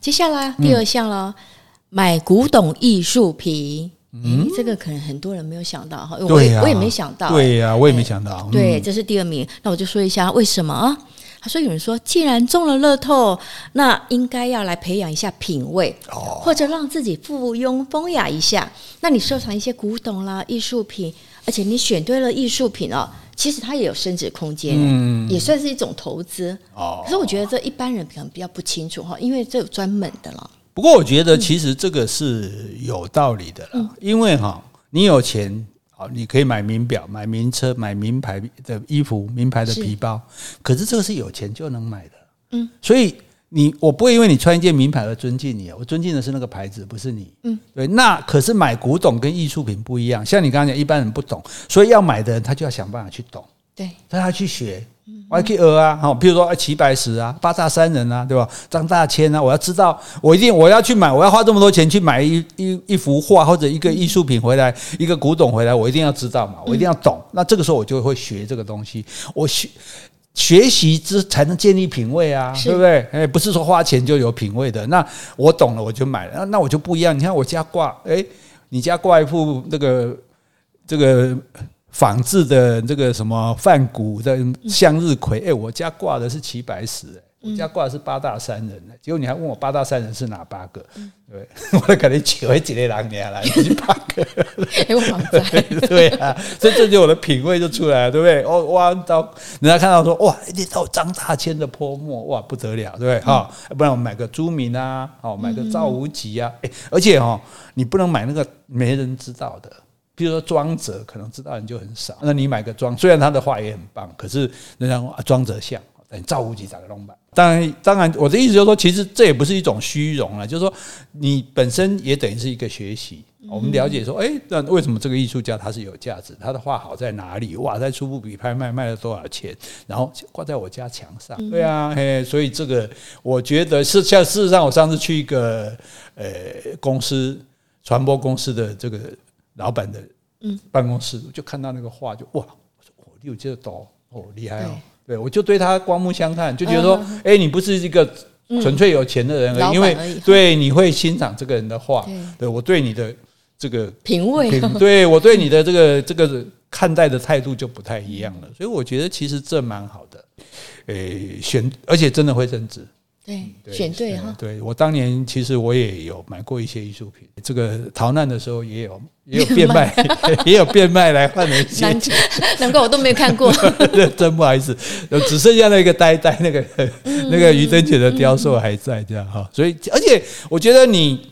接下来第二项了，买古董艺术品。嗯，这个可能很多人没有想到哈，我也我也没想到，对呀，我也没想到。对，这是第二名。那我就说一下为什么啊？他说有人说，既然中了乐透，那应该要来培养一下品味，或者让自己附庸风雅一下。那你收藏一些古董啦、艺术品，而且你选对了艺术品哦。其实它也有升值空间，嗯，也算是一种投资。哦，可是我觉得这一般人可能比较不清楚哈，因为这有专门的了。不过我觉得其实这个是有道理的啦，嗯，因为哈，你有钱，好，你可以买名表、买名车、买名牌的衣服、名牌的皮包，是，可是这个是有钱就能买的，嗯，所以。你我不会因为你穿一件名牌而尊敬你，我尊敬的是那个牌子，不是你。嗯，对。那可是买古董跟艺术品不一样，像你刚刚讲，一般人不懂，所以要买的人他就要想办法去懂。对，他要去学。我要去讹啊，好，比如说齐白石啊、八大山人啊，对吧？张大千啊，我要知道，我一定我要去买，我要花这么多钱去买一一一幅画或者一个艺术品回来，一个古董回来，我一定要知道嘛，我一定要懂。那这个时候我就会学这个东西，我学。学习之才能建立品味啊，对不对？哎，不是说花钱就有品味的。那我懂了，我就买了。那那我就不一样。你看我家挂，哎，你家挂一幅那个这个仿制的这个什么梵谷的向日葵，哎，我家挂的是齐白石。我家挂的是八大山人，结果你还问我八大山人是哪八个？对，我跟你讲，我几个人你来，你八个，对啊，所以这就我的品味就出来了，对不对？哦，哇，到人家看到说，哇，一定到张大千的泼墨，哇，不得了，对不对？哈，不然我们买个朱明啊，哦，买个赵无极啊，哎，而且哈，你不能买那个没人知道的，比如说庄则，可能知道人就很少。那你买个庄，虽然他的画也很棒，可是人家说庄则像。赵无极咋个弄吧？当然，当然，我的意思就是说，其实这也不是一种虚荣啊，就是说，你本身也等于是一个学习。我们了解说，哎，那为什么这个艺术家他是有价值？他的画好在哪里？哇，在初步比拍卖卖了多少钱？然后挂在我家墙上。对啊，嘿，所以这个我觉得是像事实上，我上次去一个呃公司传播公司的这个老板的办公室，就看到那个画，就哇，我说哦，你有这个刀哦，厉害哦。对，我就对他刮目相看，就觉得说，哎，你不是一个纯粹有钱的人而已，因为对你会欣赏这个人的话，对。我对你的这个品味，对我对你的这个这个看待的态度就不太一样了。所以我觉得其实这蛮好的，诶，选而且真的会增值。对，选对哈。对，我当年其实我也有买过一些艺术品，这个逃难的时候也有也有变卖，也有变卖来换了一些。难怪我都没有看过，真不好意思，只剩下那个呆呆那个那个于真杰的雕塑还在这样哈。所以，而且我觉得你，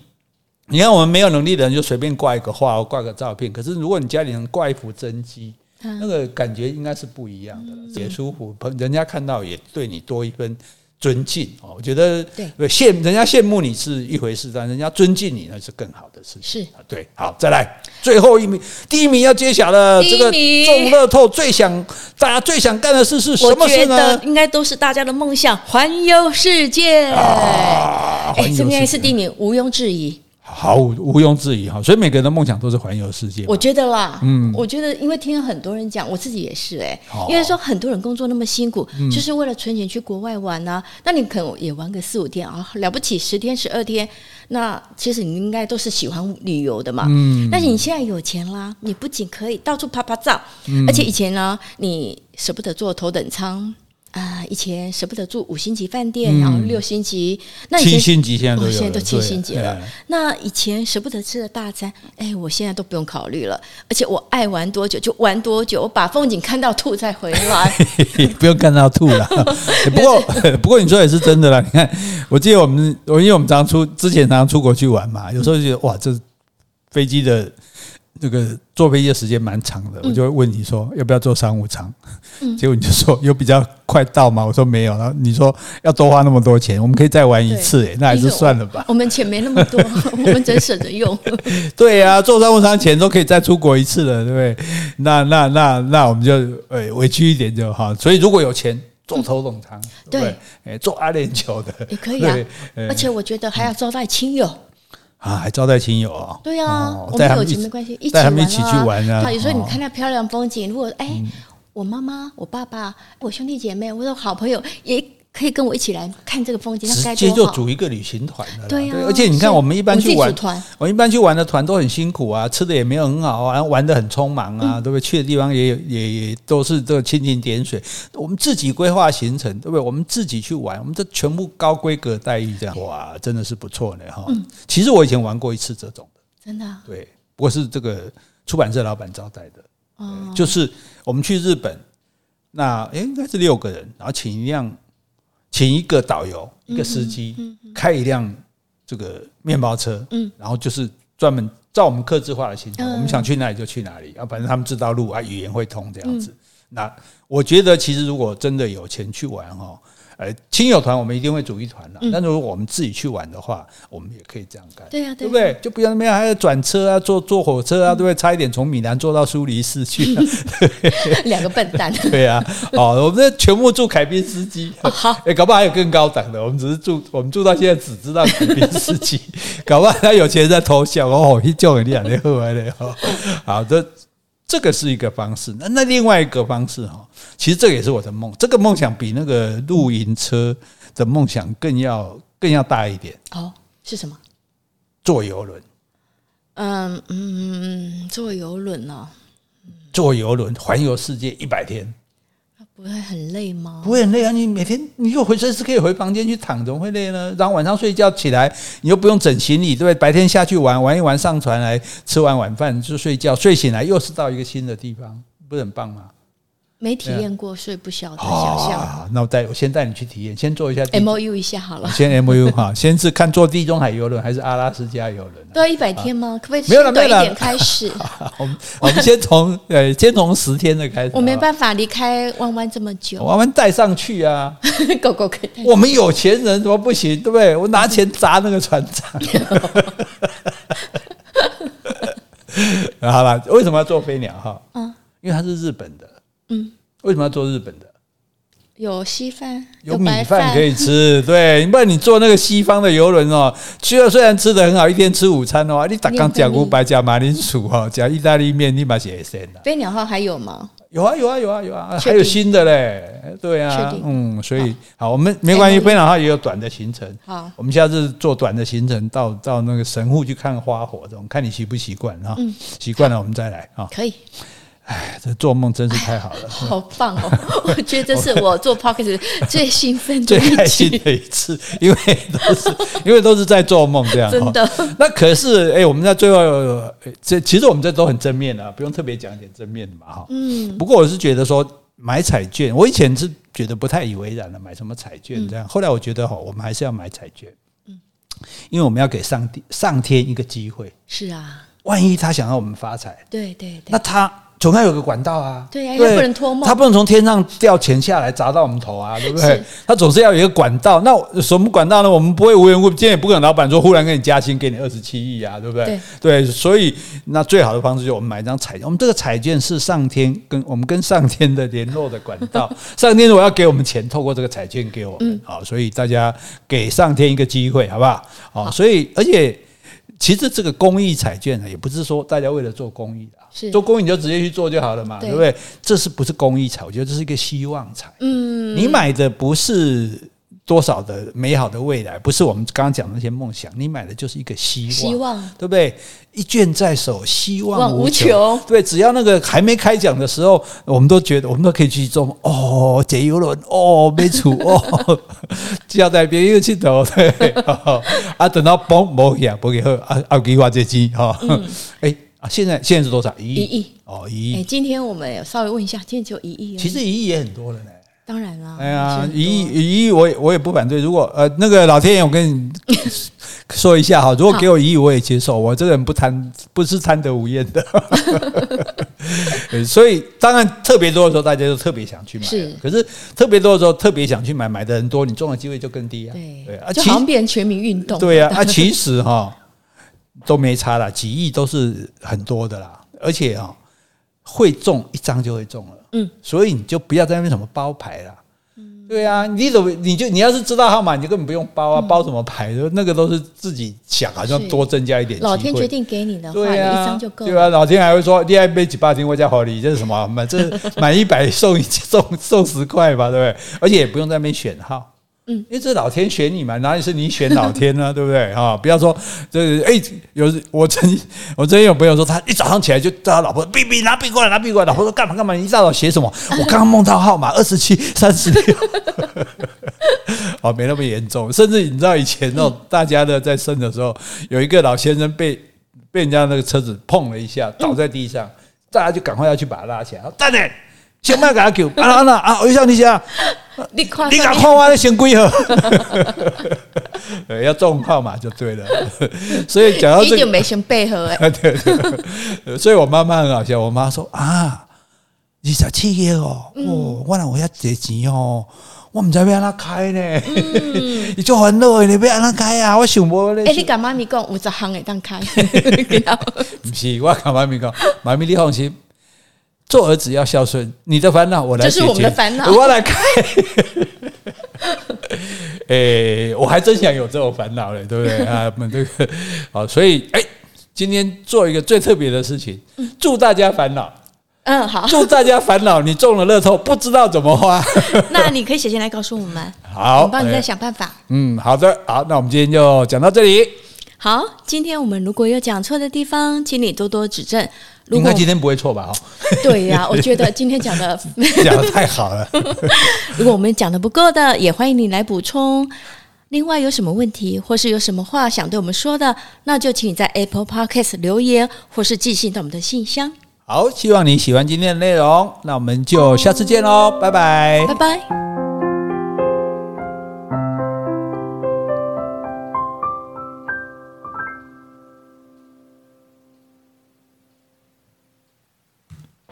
你看我们没有能力的人就随便挂一个画或挂个照片，可是如果你家里能挂一幅真迹，那个感觉应该是不一样的，也舒服，人家看到也对你多一分。尊敬哦，我觉得对羡人家羡慕你是一回事，但人家尊敬你那是更好的事情。是对，好，再来最后一名，第一名要揭晓了。这个中乐透最想大家最想干的事是什么事呢？我觉得应该都是大家的梦想，环游世界。哎，这应该是第一名，毋庸置疑。好，毋庸置疑哈，所以每个人的梦想都是环游世界。我觉得啦，嗯，我觉得因为听了很多人讲，我自己也是哎、欸，因为说很多人工作那么辛苦，就是为了存钱去国外玩啊。那你可能也玩个四五天啊，了不起十天十二天，那其实你应该都是喜欢旅游的嘛。嗯，但是你现在有钱啦，你不仅可以到处拍拍照，而且以前呢，你舍不得坐头等舱。啊，以前舍不得住五星级饭店，然后六星级，那以前七星级现在都有，现在都七星级了。那以前舍不得吃的大餐，哎，我现在都不用考虑了。而且我爱玩多久就玩多久，我把风景看到吐再回来，不用看到吐了。不过不过你说也是真的啦。你看，我记得我们我因为我们常出之前常常出国去玩嘛，有时候就觉得哇，这飞机的。这个坐飞机的时间蛮长的，我就会问你说要不要坐商务舱？结果你就说有比较快到吗？我说没有，然后你说要多花那么多钱，我们可以再玩一次，哎，那还是算了吧。我们钱没那么多，我们只省着用。对呀，坐商务舱钱都可以再出国一次了，对不对？那那那那我们就哎委屈一点就好。所以如果有钱坐头等舱，对，哎，坐阿联酋的也可以啊。而且我觉得还要招待亲友。啊，还招待亲友啊？对啊，我们有钱没关系，一起他们。一起去玩啊。有时候你看那漂亮风景，如果哎，我妈妈、我爸爸、我兄弟姐妹，我的好朋友也。可以跟我一起来看这个风景，那该直接就组一个旅行团了。对呀，而且你看，我们一般去玩，我一般去玩的团都很辛苦啊，吃的也没有很好啊，玩的很匆忙啊，对不对？去的地方也也也都是这个蜻蜓点水。我们自己规划行程，对不对？我们自己去玩，我们这全部高规格待遇，这样哇，真的是不错呢哈。其实我以前玩过一次这种的，真的。对，不过是这个出版社老板招待的。哦，就是我们去日本，那诶应该是六个人，然后请一辆。请一个导游，一个司机，开一辆这个面包车，然后就是专门照我们客制化的行程，我们想去哪里就去哪里，啊，反正他们知道路啊，语言会通这样子。那我觉得，其实如果真的有钱去玩哈。呃，亲友团我们一定会组一团的。但如果我们自己去玩的话，我们也可以这样干。对呀，对不对？就不要那边还要转车啊，坐坐火车啊，对不对？差一点从米兰坐到苏黎世去。两个笨蛋。对啊，哦，我们这全部住凯宾斯基。好，哎，搞不好还有更高档的。我们只是住，我们住到现在只知道凯宾斯基，搞不好他有钱人在偷笑哦，一叫你两天喝完了。好，这。这个是一个方式，那那另外一个方式哈，其实这个也是我的梦，这个梦想比那个露营车的梦想更要更要大一点。哦，是什么？坐游轮。嗯嗯，坐游轮哦？坐游轮环游世界一百天。不会很累吗？不会很累啊！你每天你又回随时可以回房间去躺，怎么会累呢？然后晚上睡觉起来，你又不用整行李，对不对？白天下去玩玩一玩，上船来吃完晚饭就睡觉，睡醒来又是到一个新的地方，不是很棒吗？没体验过，所以不晓得想象。那我带我先带你去体验，先做一下 M O U 一下好了。先 M O U 哈，先是看坐地中海游轮还是阿拉斯加游轮？都要一百天吗？可不可以没有了，没有了，开始。我们我们先从 呃，先从十天的开始。我没办法离开弯弯这么久。弯弯带上去啊，狗狗可以。我们有钱人怎么不行？对不对？我拿钱砸那个船长。好了，为什么要做飞鸟哈？嗯，因为它是日本的。嗯，为什么要做日本的？有稀饭，有米饭可以吃。对，不然你坐那个西方的游轮哦，去了虽然吃的很好，一天吃午餐的话，你打刚加五白加马铃薯哦，加意大利面，你把写先了。飞鸟号还有吗？有啊，有啊，有啊，有啊，还有新的嘞。对啊，嗯，所以好，我们没关系，飞鸟号也有短的行程。好，我们下次做短的行程，到到那个神户去看花火，这种看你习不习惯哈。习惯了我们再来啊。可以。哎，这做梦真是太好了，哎、好棒哦！我觉得这是我做 p o c k e t 最兴奋、最开心的一次，因为都是 因为都是在做梦这样。真的。那可是，哎，我们在最后，这其实我们这都很正面的，不用特别讲一点正面的嘛，哈。嗯。不过我是觉得说买彩券，我以前是觉得不太以为然的，买什么彩券这样。后来我觉得哈，我们还是要买彩券，嗯，因为我们要给上帝、上天一个机会。是啊。万一他想要我们发财，对对对，那他。总要有个管道啊，对呀、啊，他不能托梦，他不能从天上掉钱下来砸到我们头啊，对不对？他总是要有一个管道。那什么管道呢？我们不会无缘无故，今天也不可能老板说忽然给你加薪，给你二十七亿啊，对不对？对，对，所以那最好的方式就是我们买一张彩券。我们这个彩券是上天跟我们跟上天的联络的管道。上天如果要给我们钱，透过这个彩券给我们，好，所以大家给上天一个机会，好不好？好，所以而且。其实这个公益彩券呢，也不是说大家为了做公益的，是做公益你就直接去做就好了嘛，对，对不对？这是不是公益彩？我觉得这是一个希望彩。嗯，你买的不是。多少的美好的未来，不是我们刚刚讲的那些梦想，你买的就是一个希望，希望对不对？一卷在手，希望无穷。对，只要那个还没开奖的时候，我们都觉得我们都可以去做哦，解游轮哦，没错哦，要在别人去投 对啊，等到嘣冇呀，不给喝啊啊，给挖掘机哈，哎啊，现在现在是多少？一亿一亿哦，一亿。哎，今天我们稍微问一下，今天只有一亿，其实一亿也很多了呢。当然了，哎呀，一亿一亿，我也我也不反对。如果呃，那个老天爷，我跟你 说一下哈，如果给我一亿，我也接受。我这个人不贪，不是贪得无厌的。所以当然特别多的时候，大家都特别想去买。是，可是特别多的时候，特别想去买，买的人多，你中的机会就更低啊。对对啊，就好像变成全民运动。对啊，啊，其实哈都没差啦，几亿都是很多的啦，而且哈会中一张就会中了。嗯，所以你就不要在那边什么包牌了。嗯，对啊，你怎么你就你要是知道号码，你就根本不用包啊，包什么牌？那个都是自己想，好像多增加一点。老天决定给你的话，对啊，一张就够了。对啊，老天还会说，第二杯几八斤，我加好礼，这是什么？买这买一百送一 送送十块吧，对不对？而且也不用在那边选号。嗯，因为这老天选你嘛，哪里是你选老天呢？对不对？哈，不要说这哎，有我曾经 我曾经有朋友说，他一早上起来就叫他老婆笔笔拿笔过来，拿笔过来。老婆说干嘛干嘛？你一大早写什么？我刚刚梦到号码二十七三十六。哦，没那么严重。甚至你知道以前那种大家的在生的时候，有一个老先生被被人家那个车子碰了一下，倒在地上，大家就赶快要去把他拉起来。站着。先卖给他救，啊啊啊！我想你想，你看，你敢看我的先归合，要中号码就对了。所以讲到这个，就没先配合哎。对对，所以我妈妈很好笑。我妈说啊，二十七个哦，哦，我那我要借钱哦，我唔知要安怎开呢。你就很乐，你要安怎开啊？我想无咧。哎，你甲妈咪讲，有十项会当开。不是，我甲妈咪讲，妈咪你放心。做儿子要孝顺，你的烦恼我来解决。这是我们的烦恼，我来开。哎，我还真想有这种烦恼嘞，对不对 啊？我们这个好，所以哎，今天做一个最特别的事情，祝大家烦恼。嗯，好，祝大家烦恼。你中了乐透，不知道怎么花，那你可以写信来告诉我们。好，我帮你再想办法。嗯，好的，好，那我们今天就讲到这里。好，今天我们如果有讲错的地方，请你多多指正。应该今天不会错吧？哈，对呀，我觉得今天讲的 讲的太好了。如果我们讲的不够的，也欢迎你来补充。另外，有什么问题或是有什么话想对我们说的，那就请你在 Apple Podcast 留言，或是寄信到我们的信箱。好，希望你喜欢今天的内容，那我们就下次见喽，拜拜，拜拜。